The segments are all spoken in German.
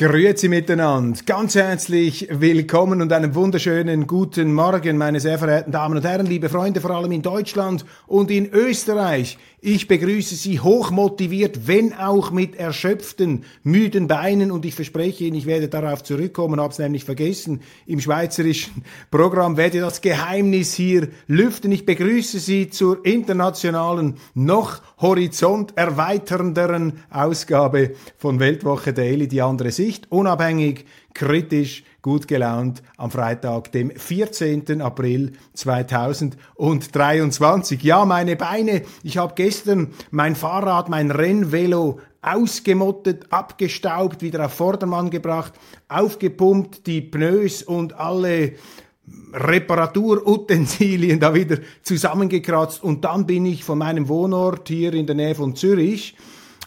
Grüezi miteinander, ganz herzlich willkommen und einen wunderschönen guten Morgen, meine sehr verehrten Damen und Herren, liebe Freunde, vor allem in Deutschland und in Österreich. Ich begrüße Sie hochmotiviert, wenn auch mit erschöpften, müden Beinen und ich verspreche Ihnen, ich werde darauf zurückkommen, habe es nämlich vergessen. Im schweizerischen Programm werde das Geheimnis hier lüften. Ich begrüße Sie zur internationalen, noch horizont erweiternderen Ausgabe von Weltwoche Daily, die andere Sicht, unabhängig, kritisch, gut gelaunt am Freitag, dem 14. April 2023. Ja, meine Beine, ich habe gestern mein Fahrrad, mein Rennvelo ausgemottet, abgestaubt, wieder auf Vordermann gebracht, aufgepumpt, die Pneus und alle Reparaturutensilien da wieder zusammengekratzt und dann bin ich von meinem Wohnort hier in der Nähe von Zürich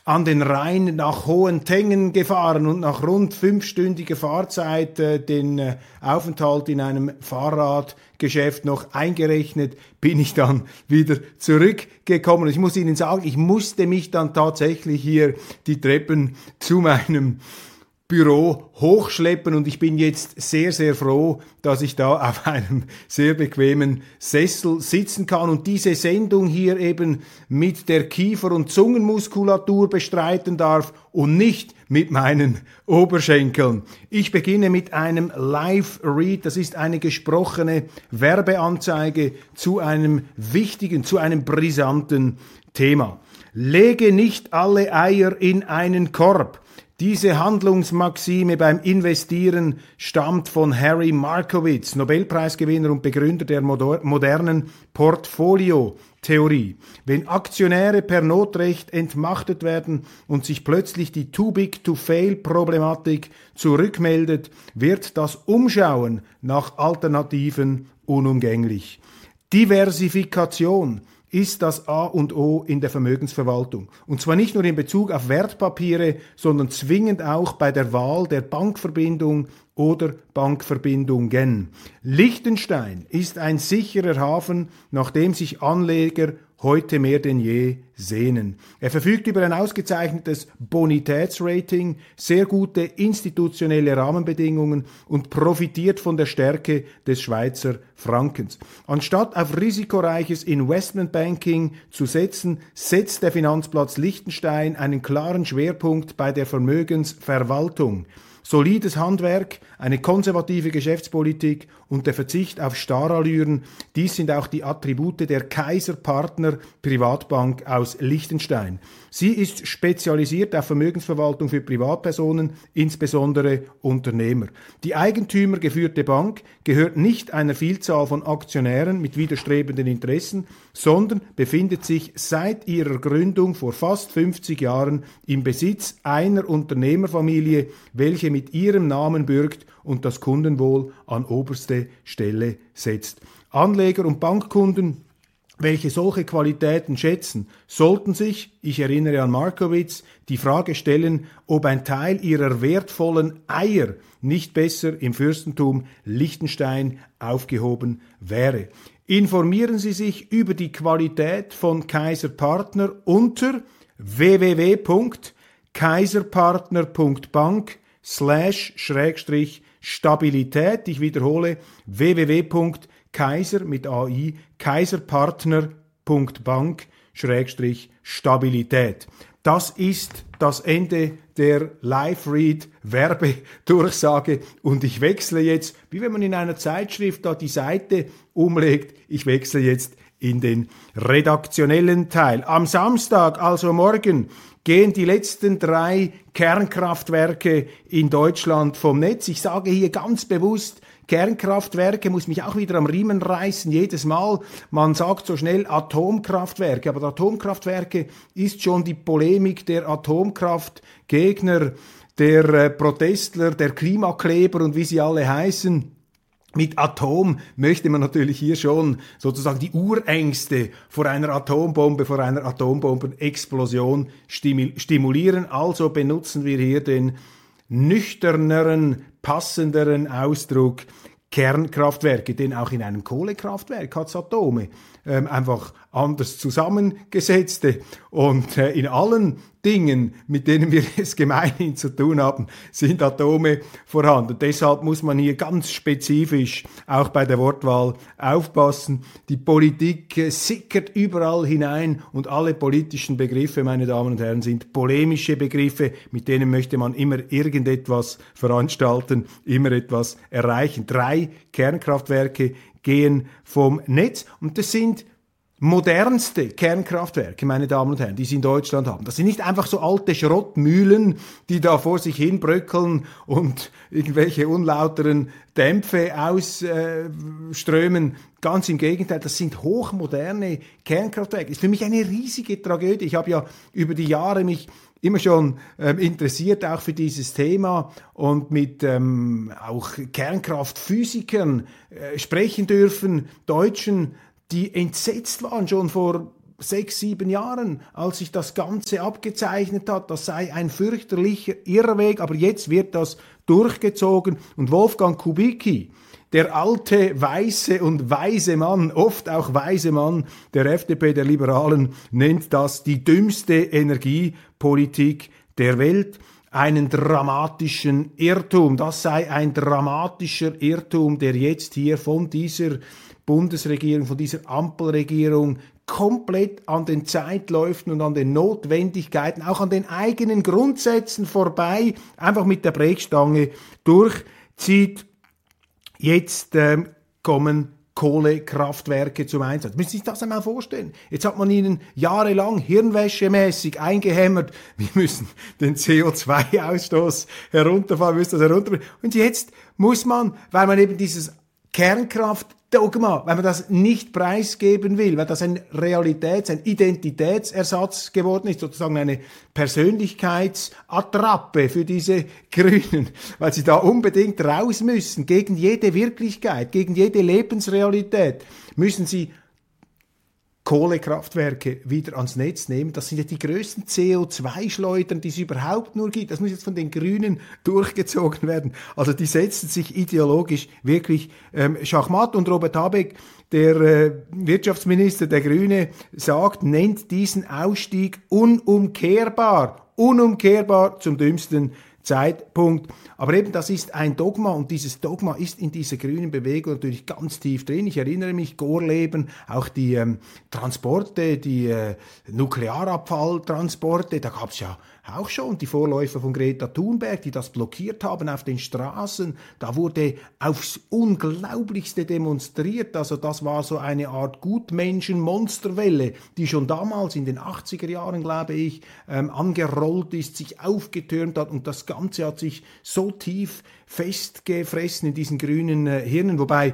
an den Rhein nach Hohentengen gefahren und nach rund fünfstündiger Fahrzeit äh, den äh, Aufenthalt in einem Fahrradgeschäft noch eingerechnet, bin ich dann wieder zurückgekommen. Ich muss Ihnen sagen, ich musste mich dann tatsächlich hier die Treppen zu meinem Büro hochschleppen und ich bin jetzt sehr, sehr froh, dass ich da auf einem sehr bequemen Sessel sitzen kann und diese Sendung hier eben mit der Kiefer- und Zungenmuskulatur bestreiten darf und nicht mit meinen Oberschenkeln. Ich beginne mit einem Live-Read, das ist eine gesprochene Werbeanzeige zu einem wichtigen, zu einem brisanten Thema. Lege nicht alle Eier in einen Korb. Diese Handlungsmaxime beim Investieren stammt von Harry Markowitz, Nobelpreisgewinner und Begründer der modernen Portfolio-Theorie. Wenn Aktionäre per Notrecht entmachtet werden und sich plötzlich die Too Big to Fail-Problematik zurückmeldet, wird das Umschauen nach Alternativen unumgänglich. Diversifikation ist das A und O in der Vermögensverwaltung. Und zwar nicht nur in Bezug auf Wertpapiere, sondern zwingend auch bei der Wahl der Bankverbindung oder Bankverbindungen. Liechtenstein ist ein sicherer Hafen, nachdem sich Anleger heute mehr denn je sehnen. Er verfügt über ein ausgezeichnetes Bonitätsrating, sehr gute institutionelle Rahmenbedingungen und profitiert von der Stärke des Schweizer Frankens. Anstatt auf risikoreiches Investmentbanking zu setzen, setzt der Finanzplatz Liechtenstein einen klaren Schwerpunkt bei der Vermögensverwaltung. Solides Handwerk, eine konservative Geschäftspolitik und der Verzicht auf Starallüren, dies sind auch die Attribute der Kaiserpartner Privatbank aus Liechtenstein. Sie ist spezialisiert auf Vermögensverwaltung für Privatpersonen, insbesondere Unternehmer. Die eigentümergeführte Bank gehört nicht einer Vielzahl von Aktionären mit widerstrebenden Interessen, sondern befindet sich seit ihrer Gründung vor fast 50 Jahren im Besitz einer Unternehmerfamilie, welche mit ihrem Namen bürgt und das Kundenwohl an oberste Stelle setzt. Anleger und Bankkunden welche solche Qualitäten schätzen, sollten sich, ich erinnere an Markowitz, die Frage stellen, ob ein Teil ihrer wertvollen Eier nicht besser im Fürstentum Liechtenstein aufgehoben wäre. Informieren Sie sich über die Qualität von Kaiserpartner unter www.kaiserpartner.bank slash Schrägstrich Stabilität. Ich wiederhole www.kaiser mit AI kaiserpartner.bank Schrägstrich Stabilität. Das ist das Ende der Live-Read-Werbedurchsage und ich wechsle jetzt, wie wenn man in einer Zeitschrift da die Seite umlegt, ich wechsle jetzt in den redaktionellen Teil. Am Samstag, also morgen, gehen die letzten drei Kernkraftwerke in Deutschland vom Netz. Ich sage hier ganz bewusst, Kernkraftwerke muss mich auch wieder am Riemen reißen, jedes Mal. Man sagt so schnell Atomkraftwerke, aber Atomkraftwerke ist schon die Polemik der Atomkraftgegner, der äh, Protestler, der Klimakleber und wie sie alle heißen. Mit Atom möchte man natürlich hier schon sozusagen die Urängste vor einer Atombombe, vor einer Atombombenexplosion stimulieren. Also benutzen wir hier den nüchterneren, passenderen Ausdruck Kernkraftwerke, denn auch in einem Kohlekraftwerk hat es Atome, ähm, einfach anders zusammengesetzte. Und äh, in allen Dingen, mit denen wir es gemeinhin zu tun haben, sind Atome vorhanden. Deshalb muss man hier ganz spezifisch auch bei der Wortwahl aufpassen. Die Politik äh, sickert überall hinein und alle politischen Begriffe, meine Damen und Herren, sind polemische Begriffe, mit denen möchte man immer irgendetwas veranstalten, immer etwas erreichen. Drei Kernkraftwerke gehen vom Netz und das sind modernste Kernkraftwerke, meine Damen und Herren, die sie in Deutschland haben. Das sind nicht einfach so alte Schrottmühlen, die da vor sich hin bröckeln und irgendwelche unlauteren Dämpfe ausströmen. Ganz im Gegenteil, das sind hochmoderne Kernkraftwerke. Ist für mich eine riesige Tragödie. Ich habe ja über die Jahre mich immer schon ähm, interessiert auch für dieses Thema und mit ähm, auch Kernkraftphysikern äh, sprechen dürfen, Deutschen, die entsetzt waren schon vor sechs, sieben Jahren, als sich das Ganze abgezeichnet hat, das sei ein fürchterlicher Irrweg, aber jetzt wird das durchgezogen. Und Wolfgang Kubicki, der alte, weiße und weise Mann, oft auch weise Mann der FDP, der Liberalen, nennt das die dümmste Energiepolitik der Welt. Einen dramatischen Irrtum. Das sei ein dramatischer Irrtum, der jetzt hier von dieser Bundesregierung, von dieser Ampelregierung komplett an den Zeitläufen und an den Notwendigkeiten, auch an den eigenen Grundsätzen vorbei, einfach mit der Brechstange durchzieht. Jetzt ähm, kommen Kohlekraftwerke zum Einsatz. Müssen Sie sich das einmal vorstellen? Jetzt hat man ihnen jahrelang hirnwäschemäßig eingehämmert, wir müssen den CO2-Ausstoß herunterfahren, müssen das herunterbringen. Und jetzt muss man, weil man eben dieses Kernkraft Dogma, wenn man das nicht preisgeben will, weil das ein Realitäts-, ein Identitätsersatz geworden ist, sozusagen eine Persönlichkeitsattrappe für diese Grünen, weil sie da unbedingt raus müssen, gegen jede Wirklichkeit, gegen jede Lebensrealität, müssen sie Kohlekraftwerke wieder ans Netz nehmen. Das sind ja die größten CO2-Schleudern, die es überhaupt nur gibt. Das muss jetzt von den Grünen durchgezogen werden. Also die setzen sich ideologisch wirklich ähm, schachmatt. Und Robert Habeck, der äh, Wirtschaftsminister der Grüne, sagt, nennt diesen Ausstieg unumkehrbar. Unumkehrbar zum dümmsten Zeitpunkt. Aber eben, das ist ein Dogma und dieses Dogma ist in dieser grünen Bewegung natürlich ganz tief drin. Ich erinnere mich, Gorleben, auch die ähm, Transporte, die äh, Nuklearabfalltransporte, da gab es ja auch schon die Vorläufer von Greta Thunberg, die das blockiert haben auf den Straßen. Da wurde aufs Unglaublichste demonstriert. Also das war so eine Art Gutmenschen-Monsterwelle, die schon damals in den 80er Jahren, glaube ich, ähm, angerollt ist, sich aufgetürmt hat und das Ganze hat sich so tief festgefressen in diesen grünen äh, Hirnen, wobei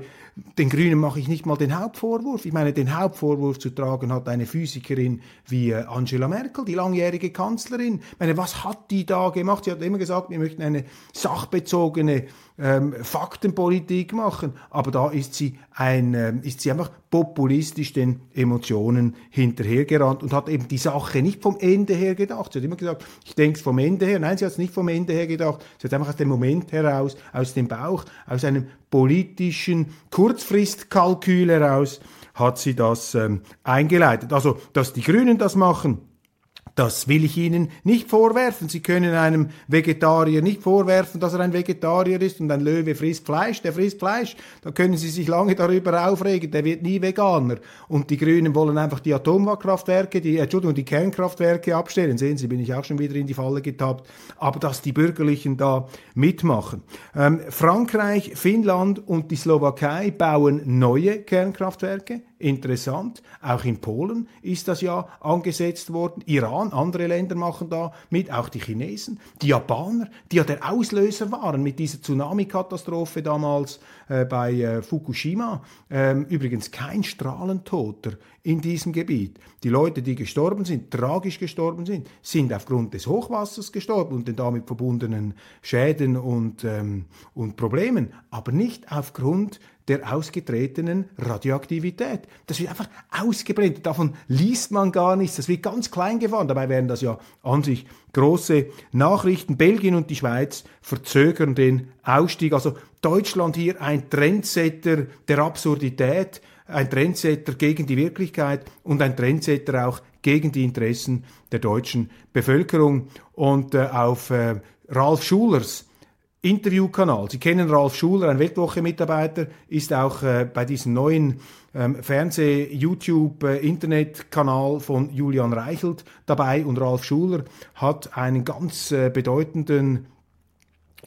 den Grünen mache ich nicht mal den Hauptvorwurf. Ich meine, den Hauptvorwurf zu tragen hat eine Physikerin wie äh, Angela Merkel, die langjährige Kanzlerin. Ich meine, was hat die da gemacht? Sie hat immer gesagt, wir möchten eine sachbezogene ähm, Faktenpolitik machen, aber da ist sie ein, äh, ist sie einfach populistisch den Emotionen hinterhergerannt und hat eben die Sache nicht vom Ende her gedacht. Sie hat immer gesagt, ich denke es vom Ende her. Nein, sie hat es nicht vom Ende her gedacht. Sie hat einfach aus dem Moment heraus, aus dem Bauch, aus einem politischen Kurzfristkalkül heraus hat sie das ähm, eingeleitet. Also, dass die Grünen das machen, das will ich Ihnen nicht vorwerfen. Sie können einem Vegetarier nicht vorwerfen, dass er ein Vegetarier ist und ein Löwe frisst Fleisch. Der frisst Fleisch. Da können Sie sich lange darüber aufregen. Der wird nie Veganer. Und die Grünen wollen einfach die Atomkraftwerke, die, Entschuldigung, die Kernkraftwerke abstellen. Sehen Sie, bin ich auch schon wieder in die Falle getappt. Aber dass die Bürgerlichen da mitmachen. Ähm, Frankreich, Finnland und die Slowakei bauen neue Kernkraftwerke interessant. Auch in Polen ist das ja angesetzt worden. Iran, andere Länder machen da mit, auch die Chinesen, die Japaner, die ja der Auslöser waren mit dieser Tsunami-Katastrophe damals äh, bei äh, Fukushima. Ähm, übrigens kein Strahlentoter in diesem Gebiet. Die Leute, die gestorben sind, tragisch gestorben sind, sind aufgrund des Hochwassers gestorben und den damit verbundenen Schäden und, ähm, und Problemen, aber nicht aufgrund der ausgetretenen Radioaktivität. Das wird einfach ausgeblendet. Davon liest man gar nichts. Das wird ganz klein gefahren. Dabei wären das ja an sich große Nachrichten. Belgien und die Schweiz verzögern den Ausstieg. Also Deutschland hier ein Trendsetter der Absurdität ein Trendsetter gegen die Wirklichkeit und ein Trendsetter auch gegen die Interessen der deutschen Bevölkerung. Und äh, auf äh, Ralf Schulers Interviewkanal. Sie kennen Ralf Schuler, ein Weltwoche-Mitarbeiter, ist auch äh, bei diesem neuen ähm, Fernseh-, YouTube-, äh, Internetkanal von Julian Reichelt dabei und Ralf Schuler hat einen ganz äh, bedeutenden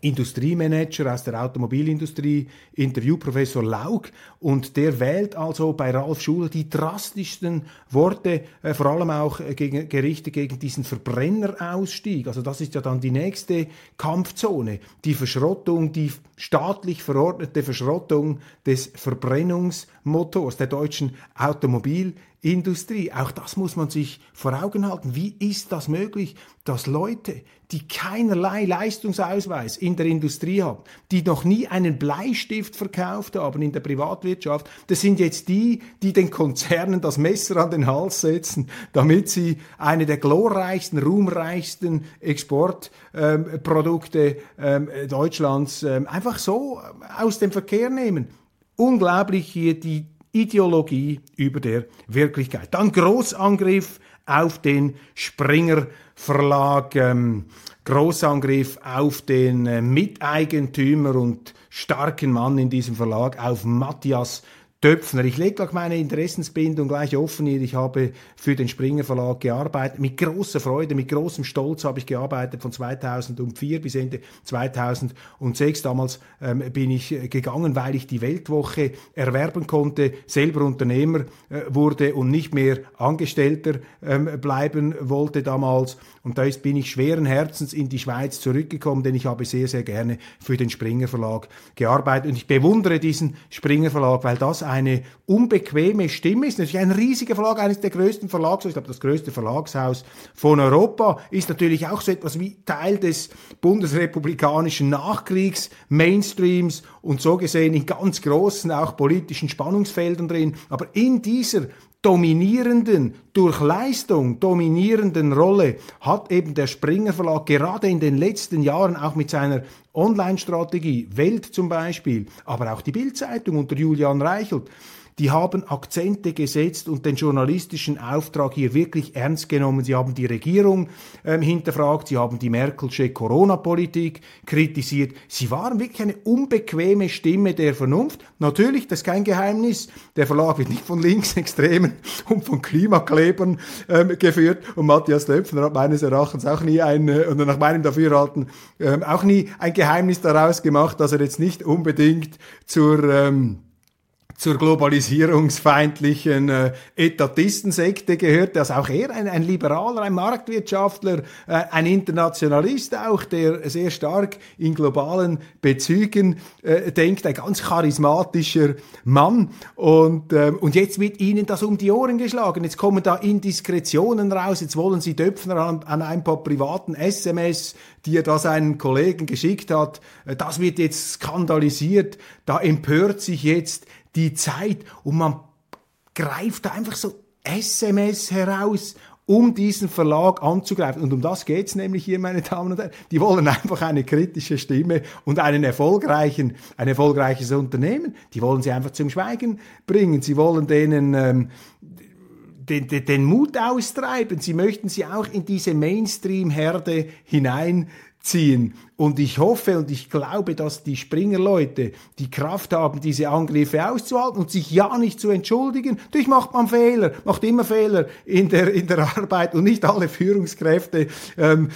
Industriemanager aus der Automobilindustrie, Interviewprofessor Laug, und der wählt also bei Ralf Schuler die drastischsten Worte, äh, vor allem auch äh, gegen, gerichtet gegen diesen Verbrennerausstieg. Also das ist ja dann die nächste Kampfzone, die Verschrottung, die staatlich verordnete Verschrottung des Verbrennungsmotors der deutschen Automobilindustrie. Industrie. Auch das muss man sich vor Augen halten. Wie ist das möglich, dass Leute, die keinerlei Leistungsausweis in der Industrie haben, die noch nie einen Bleistift verkauft haben in der Privatwirtschaft, das sind jetzt die, die den Konzernen das Messer an den Hals setzen, damit sie eine der glorreichsten, ruhmreichsten Exportprodukte ähm, ähm, Deutschlands ähm, einfach so aus dem Verkehr nehmen. Unglaublich hier die Ideologie über der Wirklichkeit. Dann Großangriff auf den Springer Verlag, ähm, Großangriff auf den äh, Miteigentümer und starken Mann in diesem Verlag, auf Matthias Döpfner. Ich lege gleich meine Interessensbindung gleich offen hier. Ich habe für den Springer Verlag gearbeitet. Mit großer Freude, mit großem Stolz habe ich gearbeitet von 2004 bis Ende 2006. Damals ähm, bin ich gegangen, weil ich die Weltwoche erwerben konnte, selber Unternehmer äh, wurde und nicht mehr Angestellter ähm, bleiben wollte damals. Und da bin ich schweren Herzens in die Schweiz zurückgekommen, denn ich habe sehr, sehr gerne für den Springer Verlag gearbeitet. Und ich bewundere diesen Springer Verlag, weil das eine unbequeme Stimme ist. Natürlich ein riesiger Verlag, eines der größten Verlags, ich glaube das größte Verlagshaus von Europa, ist natürlich auch so etwas wie Teil des bundesrepublikanischen Nachkriegs, Mainstreams und so gesehen in ganz großen auch politischen Spannungsfeldern drin. Aber in dieser dominierenden, durch Leistung dominierenden Rolle hat eben der Springer Verlag gerade in den letzten Jahren auch mit seiner Online-Strategie, Welt zum Beispiel, aber auch die Bildzeitung unter Julian Reichelt, die haben Akzente gesetzt und den journalistischen Auftrag hier wirklich ernst genommen. Sie haben die Regierung ähm, hinterfragt, sie haben die Merkelsche Corona-Politik kritisiert. Sie waren wirklich eine unbequeme Stimme der Vernunft. Natürlich, das ist kein Geheimnis. Der Verlag wird nicht von Linksextremen und von Klimaklebern ähm, geführt. Und Matthias Löpfner hat meines Erachtens auch nie ein, äh, oder nach meinem Dafürhalten, ähm, auch nie ein Geheimnis daraus gemacht, dass er jetzt nicht unbedingt zur ähm, zur globalisierungsfeindlichen äh, Etatistensekte gehört, dass auch er ein, ein Liberaler, ein Marktwirtschaftler, äh, ein Internationalist auch, der sehr stark in globalen Bezügen äh, denkt, ein ganz charismatischer Mann. Und, äh, und jetzt wird ihnen das um die Ohren geschlagen. Jetzt kommen da Indiskretionen raus, jetzt wollen sie Döpfner an, an ein paar privaten SMS, die er da seinen Kollegen geschickt hat. Äh, das wird jetzt skandalisiert. Da empört sich jetzt die Zeit und man greift da einfach so SMS heraus, um diesen Verlag anzugreifen. Und um das geht's nämlich hier, meine Damen und Herren. Die wollen einfach eine kritische Stimme und einen erfolgreichen, ein erfolgreiches Unternehmen. Die wollen sie einfach zum Schweigen bringen. Sie wollen denen ähm, den, den, den Mut austreiben. Sie möchten sie auch in diese Mainstream-Herde hinein ziehen. Und ich hoffe und ich glaube, dass die Springerleute die Kraft haben, diese Angriffe auszuhalten und sich ja nicht zu entschuldigen. Natürlich macht man Fehler, macht immer Fehler in der, in der Arbeit und nicht alle Führungskräfte ähm,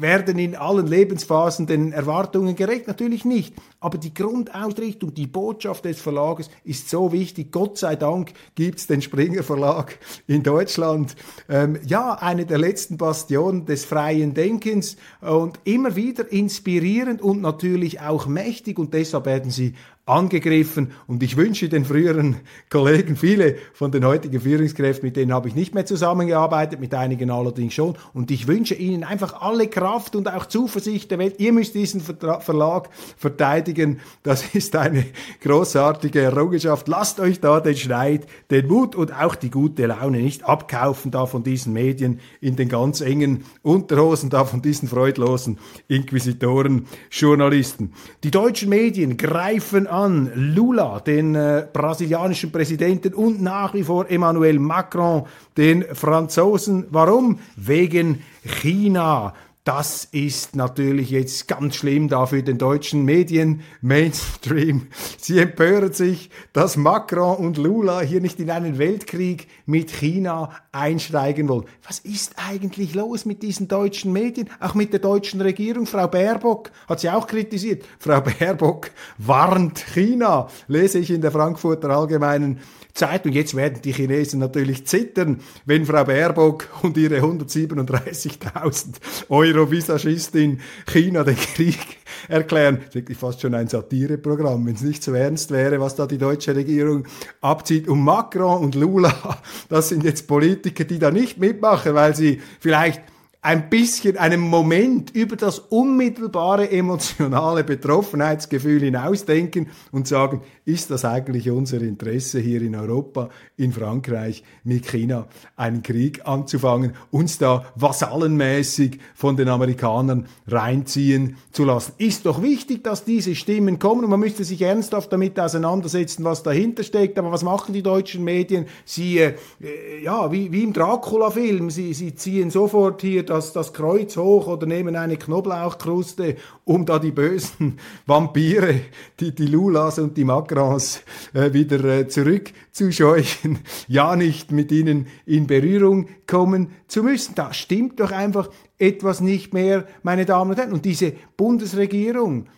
werden in allen Lebensphasen den Erwartungen gerecht? Natürlich nicht. Aber die Grundausrichtung, die Botschaft des Verlages ist so wichtig. Gott sei Dank gibt's den Springer Verlag in Deutschland. Ähm, ja, eine der letzten Bastionen des freien Denkens und immer wieder inspirierend und natürlich auch mächtig und deshalb werden sie angegriffen und ich wünsche den früheren Kollegen, viele von den heutigen Führungskräften, mit denen habe ich nicht mehr zusammengearbeitet, mit einigen allerdings schon und ich wünsche ihnen einfach alle Kraft und auch Zuversicht der Welt. Ihr müsst diesen Verlag verteidigen. Das ist eine großartige Errungenschaft. Lasst euch da den Schneid, den Mut und auch die gute Laune nicht abkaufen da von diesen Medien in den ganz engen Unterhosen da von diesen freudlosen Inquisitoren, Journalisten. Die deutschen Medien greifen an an Lula, den äh, brasilianischen Präsidenten und nach wie vor Emmanuel Macron, den Franzosen. Warum? Wegen China. Das ist natürlich jetzt ganz schlimm da für den deutschen Medien Mainstream. Sie empören sich, dass Macron und Lula hier nicht in einen Weltkrieg mit China einsteigen wollen. Was ist eigentlich los mit diesen deutschen Medien? Auch mit der deutschen Regierung. Frau Baerbock hat sie auch kritisiert. Frau Baerbock warnt China, lese ich in der Frankfurter Allgemeinen Zeitung. Jetzt werden die Chinesen natürlich zittern, wenn Frau Baerbock und ihre 137.000 Euro-Visagistin China den Krieg erklären. Das ist wirklich fast schon ein Satireprogramm, wenn es nicht so ernst wäre, was da die deutsche Regierung abzieht. Und Macron und Lula, das sind jetzt Politiker, die da nicht mitmachen, weil sie vielleicht ein bisschen, einen Moment über das unmittelbare emotionale Betroffenheitsgefühl hinausdenken und sagen, ist das eigentlich unser Interesse hier in Europa, in Frankreich, mit China einen Krieg anzufangen, uns da vasallenmäßig von den Amerikanern reinziehen zu lassen. Ist doch wichtig, dass diese Stimmen kommen und man müsste sich ernsthaft damit auseinandersetzen, was dahinter steckt. Aber was machen die deutschen Medien? Sie, äh, ja, wie, wie im Dracula-Film, sie, sie ziehen sofort hier das, das Kreuz hoch oder nehmen eine Knoblauchkruste, um da die bösen Vampire, die, die Lulas und die Macrons äh, wieder äh, zurückzuscheuchen, ja nicht mit ihnen in Berührung kommen zu müssen. Da stimmt doch einfach etwas nicht mehr, meine Damen und Herren. Und diese Bundesregierung,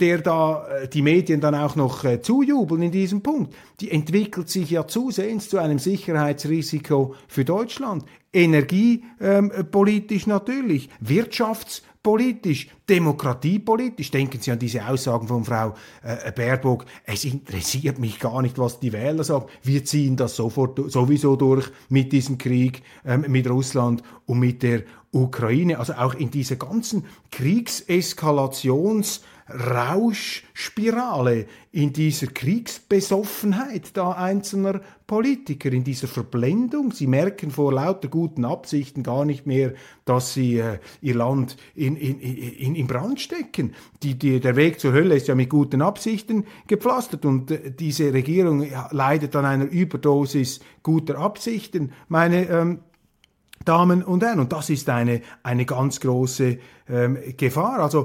der da äh, die Medien dann auch noch äh, zujubeln in diesem Punkt, die entwickelt sich ja zusehends zu einem Sicherheitsrisiko für Deutschland. Energiepolitisch ähm, natürlich, wirtschaftspolitisch, demokratiepolitisch. Denken Sie an diese Aussagen von Frau äh, Baerbock. Es interessiert mich gar nicht, was die Wähler sagen. Wir ziehen das sofort sowieso durch mit diesem Krieg ähm, mit Russland und mit der Ukraine. Also auch in dieser ganzen Kriegseskalations- Rauschspirale, in dieser Kriegsbesoffenheit da einzelner Politiker, in dieser Verblendung. Sie merken vor lauter guten Absichten gar nicht mehr, dass sie äh, ihr Land in, in, in, in Brand stecken. Die, die, der Weg zur Hölle ist ja mit guten Absichten gepflastert und äh, diese Regierung leidet an einer Überdosis guter Absichten. Meine ähm, Damen und Herren, und das ist eine, eine ganz große ähm, Gefahr. Also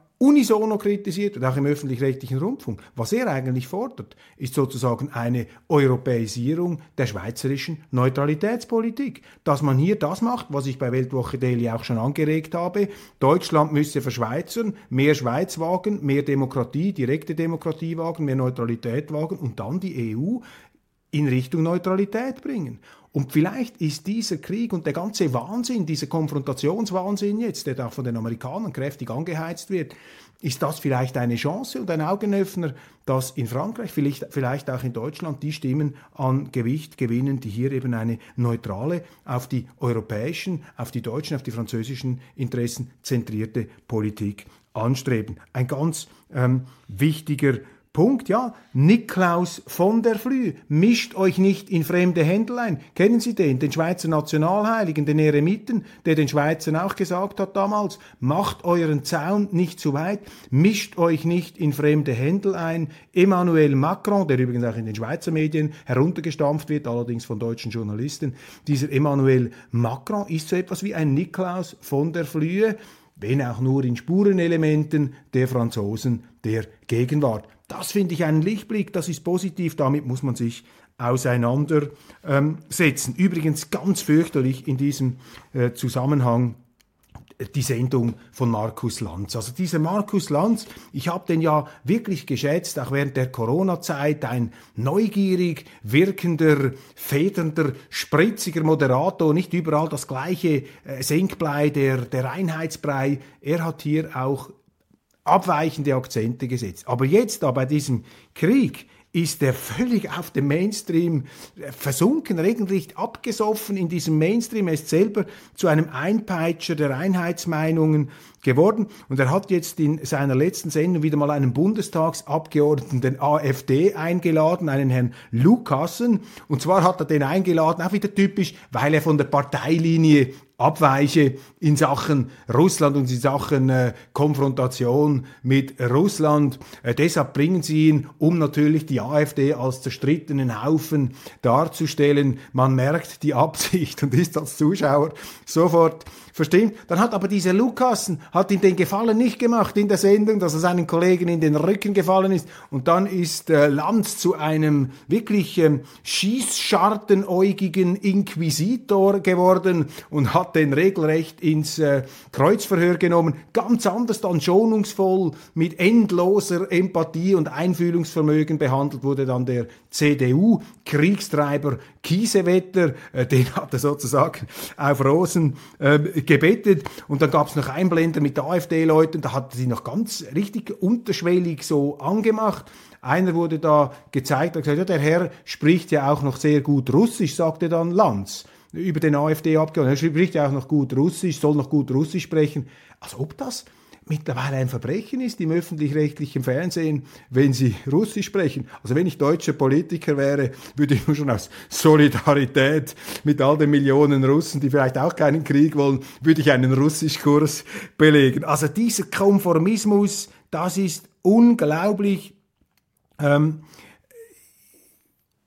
unisono kritisiert und auch im öffentlich-rechtlichen Rundfunk. Was er eigentlich fordert, ist sozusagen eine Europäisierung der schweizerischen Neutralitätspolitik. Dass man hier das macht, was ich bei Weltwoche Daily auch schon angeregt habe. Deutschland müsse verschweizern, mehr Schweiz wagen, mehr Demokratie, direkte Demokratie wagen, mehr Neutralität wagen und dann die EU in Richtung Neutralität bringen. Und vielleicht ist dieser Krieg und der ganze Wahnsinn, dieser Konfrontationswahnsinn jetzt, der da von den Amerikanern kräftig angeheizt wird, ist das vielleicht eine Chance und ein Augenöffner, dass in Frankreich, vielleicht, vielleicht auch in Deutschland, die Stimmen an Gewicht gewinnen, die hier eben eine neutrale, auf die europäischen, auf die deutschen, auf die französischen Interessen zentrierte Politik anstreben. Ein ganz ähm, wichtiger Punkt, ja. Niklaus von der Flü, mischt euch nicht in fremde Händel ein. Kennen Sie den, den Schweizer Nationalheiligen, den Eremiten, der den Schweizern auch gesagt hat damals, macht euren Zaun nicht zu weit, mischt euch nicht in fremde Händel ein. Emmanuel Macron, der übrigens auch in den Schweizer Medien heruntergestampft wird, allerdings von deutschen Journalisten, dieser Emmanuel Macron ist so etwas wie ein Niklaus von der Flühe, wenn auch nur in Spurenelementen der Franzosen der Gegenwart. Das finde ich einen Lichtblick, das ist positiv, damit muss man sich auseinandersetzen. Übrigens ganz fürchterlich in diesem äh, Zusammenhang die Sendung von Markus Lanz. Also dieser Markus Lanz, ich habe den ja wirklich geschätzt, auch während der Corona-Zeit, ein neugierig wirkender, federnder, spritziger Moderator, nicht überall das gleiche äh, Senkblei, der, der Einheitsbrei. Er hat hier auch abweichende Akzente gesetzt. Aber jetzt da bei diesem Krieg ist er völlig auf dem Mainstream versunken, regelrecht abgesoffen in diesem Mainstream. Er ist selber zu einem Einpeitscher der Einheitsmeinungen geworden. Und er hat jetzt in seiner letzten Sendung wieder mal einen Bundestagsabgeordneten, den AfD, eingeladen, einen Herrn Lukassen. Und zwar hat er den eingeladen, auch wieder typisch, weil er von der Parteilinie abweiche in Sachen Russland und in Sachen äh, Konfrontation mit Russland. Äh, deshalb bringen sie ihn, um natürlich die AfD als zerstrittenen Haufen darzustellen. Man merkt die Absicht und ist als Zuschauer sofort Verstehen? Dann hat aber dieser Lukassen, hat ihm den Gefallen nicht gemacht in der Sendung, dass er seinen Kollegen in den Rücken gefallen ist. Und dann ist äh, Lanz zu einem wirklich ähm, schießschartenäugigen Inquisitor geworden und hat den regelrecht ins äh, Kreuzverhör genommen. Ganz anders dann schonungsvoll, mit endloser Empathie und Einfühlungsvermögen behandelt wurde dann der CDU-Kriegstreiber Kiesewetter, äh, den hat er sozusagen auf Rosen äh, gebetet. Und dann gab es noch Einblender mit AfD-Leuten, da hat sie noch ganz richtig unterschwellig so angemacht. Einer wurde da gezeigt, hat gesagt, ja, der Herr spricht ja auch noch sehr gut Russisch, sagte dann Lanz über den AfD-Abgeordneten. Er spricht ja auch noch gut Russisch, soll noch gut Russisch sprechen. Als ob das mittlerweile ein Verbrechen ist im öffentlich-rechtlichen Fernsehen, wenn sie Russisch sprechen. Also wenn ich deutscher Politiker wäre, würde ich nur schon aus Solidarität mit all den Millionen Russen, die vielleicht auch keinen Krieg wollen, würde ich einen Russischkurs belegen. Also dieser Konformismus, das ist unglaublich. Ähm,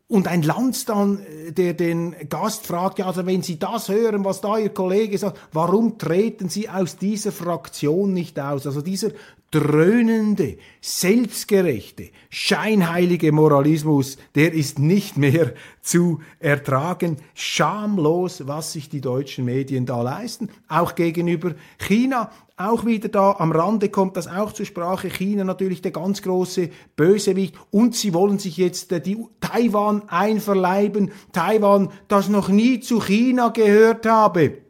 und ein Lanz dann, äh, der den Gast fragt, ja, also wenn Sie das hören, was da Ihr Kollege sagt, warum treten Sie aus dieser Fraktion nicht aus? Also dieser dröhnende, selbstgerechte, scheinheilige Moralismus, der ist nicht mehr zu ertragen. Schamlos, was sich die deutschen Medien da leisten, auch gegenüber China. Auch wieder da am Rande kommt das auch zur Sprache. China natürlich der ganz große Bösewicht. Und sie wollen sich jetzt äh, die Taiwan einverleiben. Taiwan, das noch nie zu China gehört habe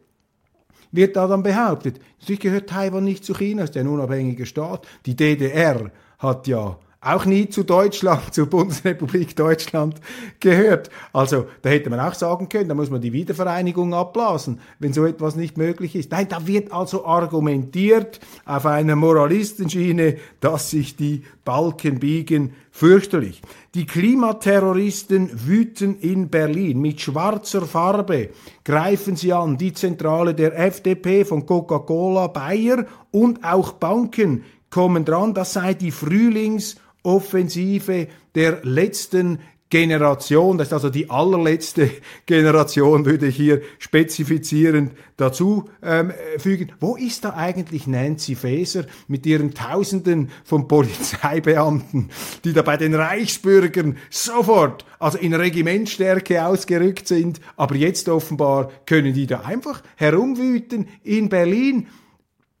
wird da dann behauptet. Natürlich gehört Taiwan nicht zu China, ist ein unabhängiger Staat. Die DDR hat ja auch nie zu Deutschland, zur Bundesrepublik Deutschland gehört. Also da hätte man auch sagen können, da muss man die Wiedervereinigung abblasen, wenn so etwas nicht möglich ist. Nein, da wird also argumentiert auf einer Moralistenschiene, dass sich die Balken biegen. Fürchterlich. Die Klimaterroristen wüten in Berlin. Mit schwarzer Farbe greifen sie an die Zentrale der FDP von Coca-Cola, Bayer und auch Banken kommen dran. Das sei die Frühlings- Offensive der letzten Generation, das ist also die allerletzte Generation, würde ich hier spezifizierend dazu ähm, fügen. Wo ist da eigentlich Nancy Faeser mit ihren Tausenden von Polizeibeamten, die da bei den Reichsbürgern sofort, also in Regimentstärke ausgerückt sind, aber jetzt offenbar können die da einfach herumwüten in Berlin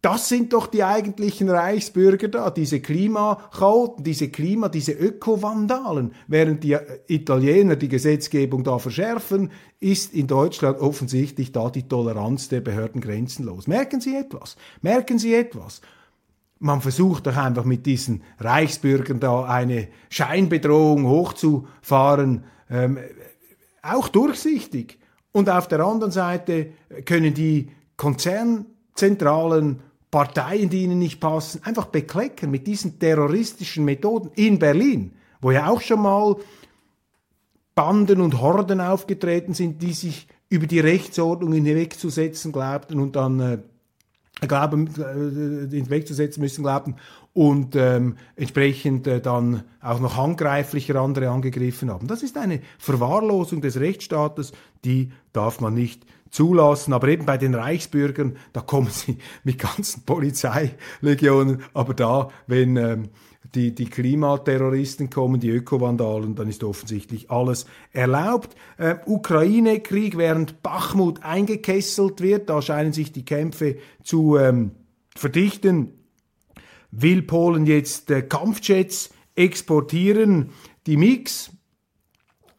Das sind doch die eigentlichen Reichsbürger da, diese Klimachaoten, diese Klima, diese Ökovandalen. Während die Italiener die Gesetzgebung da verschärfen, ist in Deutschland offensichtlich da die Toleranz der Behörden grenzenlos. Merken Sie etwas? Merken Sie etwas? Man versucht doch einfach mit diesen Reichsbürgern da eine Scheinbedrohung hochzufahren, ähm, auch durchsichtig. Und auf der anderen Seite können die Konzernzentralen Parteien, die ihnen nicht passen, einfach bekleckern mit diesen terroristischen Methoden in Berlin, wo ja auch schon mal Banden und Horden aufgetreten sind, die sich über die Rechtsordnung hinwegzusetzen glaubten und dann äh, glauben, äh, hinwegzusetzen müssen glaubten und ähm, entsprechend äh, dann auch noch handgreiflicher andere angegriffen haben. Das ist eine Verwahrlosung des Rechtsstaates, die darf man nicht zulassen. Aber eben bei den Reichsbürgern, da kommen sie mit ganzen Polizeilegionen. Aber da, wenn ähm, die, die Klimaterroristen kommen, die Ökovandalen, dann ist offensichtlich alles erlaubt. Äh, Ukraine-Krieg, während Bachmut eingekesselt wird, da scheinen sich die Kämpfe zu ähm, verdichten, will Polen jetzt äh, Kampfjets exportieren. Die Mix,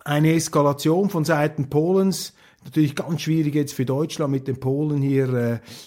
eine Eskalation von Seiten Polens, Natürlich ganz schwierig jetzt für Deutschland mit den Polen hier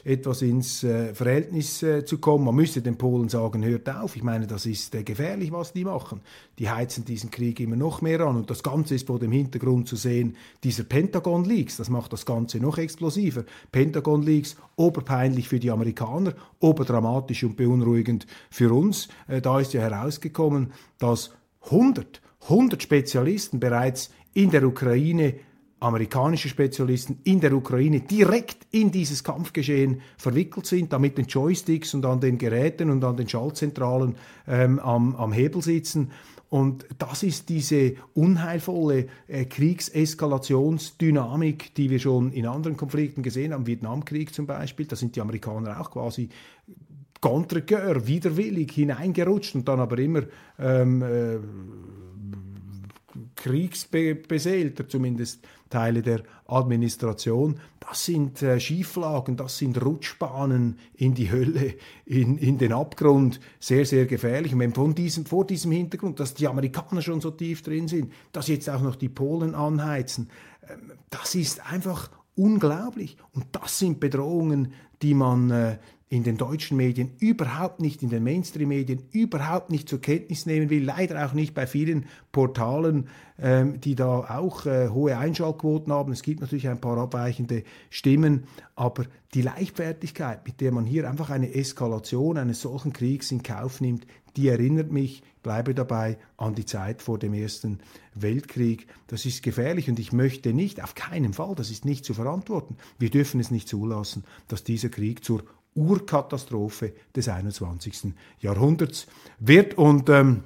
äh, etwas ins äh, Verhältnis äh, zu kommen. Man müsste den Polen sagen, hört auf. Ich meine, das ist äh, gefährlich, was die machen. Die heizen diesen Krieg immer noch mehr an. Und das Ganze ist vor dem Hintergrund zu sehen, dieser Pentagon-Leaks, das macht das Ganze noch explosiver. Pentagon-Leaks, oberpeinlich für die Amerikaner, oberdramatisch und beunruhigend für uns. Äh, da ist ja herausgekommen, dass 100, 100 Spezialisten bereits in der Ukraine amerikanische Spezialisten in der Ukraine direkt in dieses Kampfgeschehen verwickelt sind, da mit den Joysticks und an den Geräten und an den Schaltzentralen ähm, am, am Hebel sitzen. Und das ist diese unheilvolle äh, Kriegseskalationsdynamik, die wir schon in anderen Konflikten gesehen haben, Vietnamkrieg zum Beispiel. Da sind die Amerikaner auch quasi contre widerwillig hineingerutscht und dann aber immer ähm, äh, kriegsbeseelter zumindest Teile der Administration. Das sind äh, Schieflagen, das sind Rutschbahnen in die Hölle, in, in den Abgrund, sehr, sehr gefährlich. Und wenn von diesem, vor diesem Hintergrund, dass die Amerikaner schon so tief drin sind, dass jetzt auch noch die Polen anheizen, äh, das ist einfach unglaublich. Und das sind Bedrohungen, die man äh, in den deutschen Medien überhaupt nicht, in den Mainstream-Medien überhaupt nicht zur Kenntnis nehmen will, leider auch nicht bei vielen Portalen, ähm, die da auch äh, hohe Einschaltquoten haben. Es gibt natürlich ein paar abweichende Stimmen, aber die Leichtfertigkeit, mit der man hier einfach eine Eskalation eines solchen Kriegs in Kauf nimmt, die erinnert mich, bleibe dabei, an die Zeit vor dem Ersten Weltkrieg. Das ist gefährlich und ich möchte nicht, auf keinen Fall, das ist nicht zu verantworten. Wir dürfen es nicht zulassen, dass dieser Krieg zur Urkatastrophe des 21. Jahrhunderts wird. Und ähm,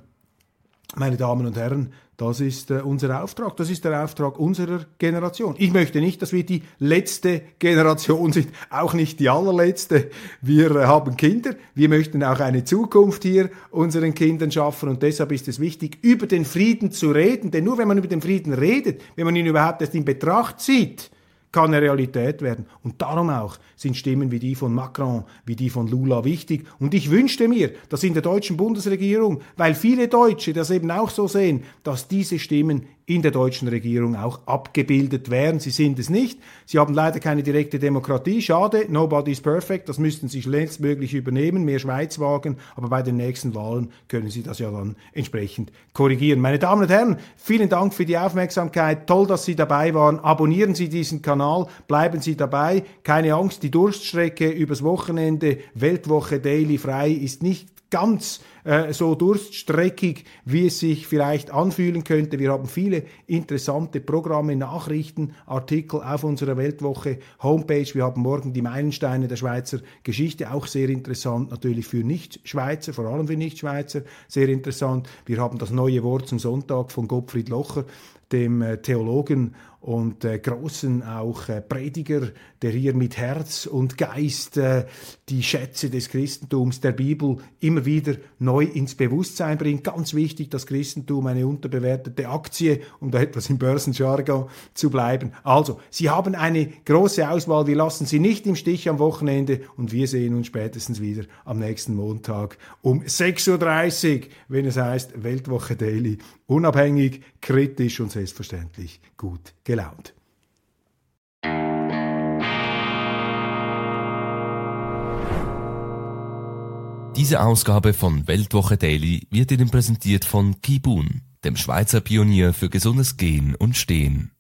meine Damen und Herren, das ist äh, unser Auftrag, das ist der Auftrag unserer Generation. Ich möchte nicht, dass wir die letzte Generation sind, auch nicht die allerletzte. Wir äh, haben Kinder, wir möchten auch eine Zukunft hier unseren Kindern schaffen und deshalb ist es wichtig, über den Frieden zu reden, denn nur wenn man über den Frieden redet, wenn man ihn überhaupt erst in Betracht zieht, kann eine Realität werden. Und darum auch sind Stimmen wie die von Macron, wie die von Lula wichtig. Und ich wünschte mir, dass in der deutschen Bundesregierung, weil viele Deutsche das eben auch so sehen, dass diese Stimmen in der deutschen Regierung auch abgebildet wären. Sie sind es nicht. Sie haben leider keine direkte Demokratie. Schade, nobody is perfect. Das müssten Sie schnellstmöglich übernehmen, mehr Schweiz wagen. Aber bei den nächsten Wahlen können Sie das ja dann entsprechend korrigieren. Meine Damen und Herren, vielen Dank für die Aufmerksamkeit. Toll, dass Sie dabei waren. Abonnieren Sie diesen Kanal. Bleiben Sie dabei. Keine Angst, die Durststrecke übers Wochenende, Weltwoche Daily frei ist nicht ganz äh, so durststreckig, wie es sich vielleicht anfühlen könnte. Wir haben viele interessante Programme, Nachrichten, Artikel auf unserer Weltwoche Homepage. Wir haben morgen die Meilensteine der Schweizer Geschichte, auch sehr interessant natürlich für Nicht-Schweizer, vor allem für Nicht-Schweizer, sehr interessant. Wir haben das neue Wort zum Sonntag von Gottfried Locher, dem äh, Theologen und äh, großen auch äh, Prediger, der hier mit Herz und Geist äh, die Schätze des Christentums, der Bibel immer wieder neu ins Bewusstsein bringt. Ganz wichtig, das Christentum eine unterbewertete Aktie, um da etwas im Börsenjargon zu bleiben. Also, Sie haben eine große Auswahl. Wir lassen Sie nicht im Stich am Wochenende und wir sehen uns spätestens wieder am nächsten Montag um 6.30 Uhr, wenn es heißt Weltwoche Daily. Unabhängig, kritisch und selbstverständlich gut gelaunt. Diese Ausgabe von Weltwoche Daily wird Ihnen präsentiert von Kibun, dem Schweizer Pionier für gesundes Gehen und Stehen.